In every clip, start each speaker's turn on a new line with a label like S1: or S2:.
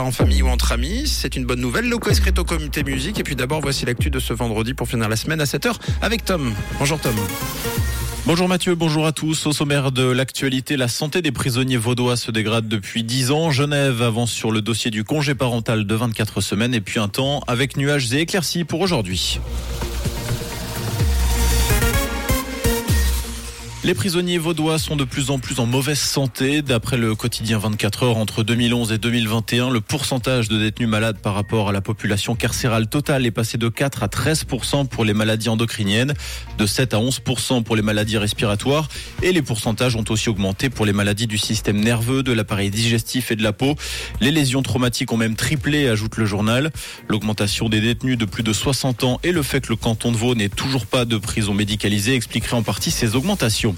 S1: En famille ou entre amis, c'est une bonne nouvelle. Loco Escrito Comité Musique. Et puis d'abord, voici l'actu de ce vendredi pour finir la semaine à 7h avec Tom. Bonjour Tom.
S2: Bonjour Mathieu, bonjour à tous. Au sommaire de l'actualité, la santé des prisonniers vaudois se dégrade depuis 10 ans. Genève avance sur le dossier du congé parental de 24 semaines et puis un temps avec nuages et éclaircies pour aujourd'hui. Les prisonniers vaudois sont de plus en plus en mauvaise santé. D'après le quotidien 24 heures, entre 2011 et 2021, le pourcentage de détenus malades par rapport à la population carcérale totale est passé de 4 à 13% pour les maladies endocriniennes, de 7 à 11% pour les maladies respiratoires et les pourcentages ont aussi augmenté pour les maladies du système nerveux, de l'appareil digestif et de la peau. Les lésions traumatiques ont même triplé, ajoute le journal. L'augmentation des détenus de plus de 60 ans et le fait que le canton de Vaud n'ait toujours pas de prison médicalisée expliquerait en partie ces augmentations.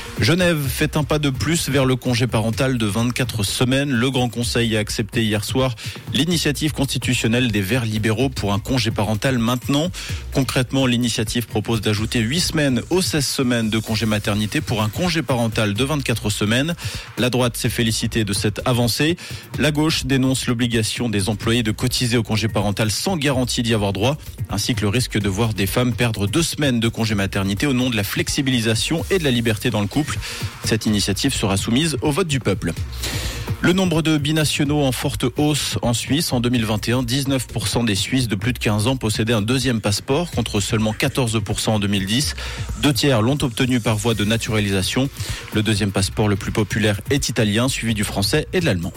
S2: Genève fait un pas de plus vers le congé parental de 24 semaines. Le Grand Conseil a accepté hier soir l'initiative constitutionnelle des Verts libéraux pour un congé parental maintenant. Concrètement, l'initiative propose d'ajouter 8 semaines aux 16 semaines de congé maternité pour un congé parental de 24 semaines. La droite s'est félicitée de cette avancée. La gauche dénonce l'obligation des employés de cotiser au congé parental sans garantie d'y avoir droit, ainsi que le risque de voir des femmes perdre deux semaines de congé maternité au nom de la flexibilisation et de la liberté dans le couple. Cette initiative sera soumise au vote du peuple. Le nombre de binationaux en forte hausse en Suisse. En 2021, 19% des Suisses de plus de 15 ans possédaient un deuxième passeport contre seulement 14% en 2010. Deux tiers l'ont obtenu par voie de naturalisation. Le deuxième passeport le plus populaire est italien, suivi du français et de l'allemand.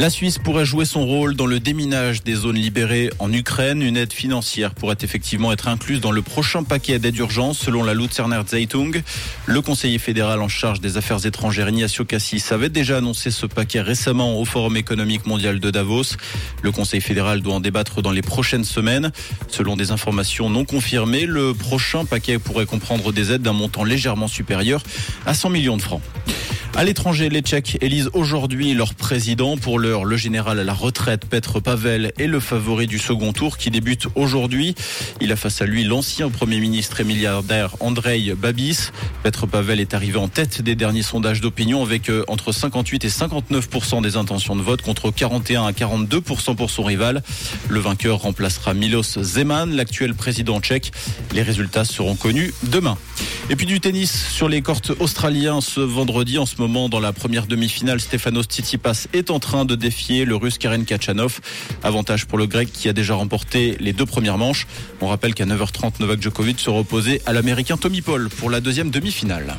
S2: La Suisse pourrait jouer son rôle dans le déminage des zones libérées en Ukraine. Une aide financière pourrait effectivement être incluse dans le prochain paquet d'aide d'urgence, selon la Luzerner Zeitung. Le conseiller fédéral en charge des affaires étrangères, Ignacio Cassis, avait déjà annoncé ce paquet récemment au Forum économique mondial de Davos. Le conseil fédéral doit en débattre dans les prochaines semaines. Selon des informations non confirmées, le prochain paquet pourrait comprendre des aides d'un montant légèrement supérieur à 100 millions de francs. À l'étranger, les Tchèques élisent aujourd'hui leur président. Pour l'heure, le général à la retraite, Petr Pavel, est le favori du second tour qui débute aujourd'hui. Il a face à lui l'ancien premier ministre et milliardaire Andrei Babis. Petr Pavel est arrivé en tête des derniers sondages d'opinion avec euh, entre 58 et 59% des intentions de vote contre 41 à 42% pour son rival. Le vainqueur remplacera Milos Zeman, l'actuel président tchèque. Les résultats seront connus demain. Et puis du tennis sur les cortes australiens ce vendredi. En ce moment, dans la première demi-finale, Stefanos Tsitsipas est en train de défier le russe Karen Kachanov. Avantage pour le grec qui a déjà remporté les deux premières manches. On rappelle qu'à 9h30, Novak Djokovic se reposait à l'américain Tommy Paul pour la deuxième demi-finale.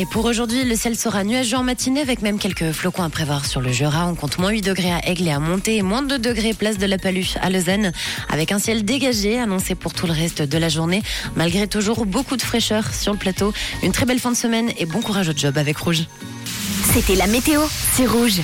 S3: Et pour aujourd'hui, le ciel sera nuageux en matinée avec même quelques flocons à prévoir sur le Jura. On compte moins 8 degrés à Aigle et à Monté moins 2 degrés place de la Paluche à Lausanne avec un ciel dégagé annoncé pour tout le reste de la journée malgré toujours beaucoup de fraîcheur sur le plateau. Une très belle fin de semaine et bon courage au job avec Rouge.
S4: C'était la météo, c'est Rouge.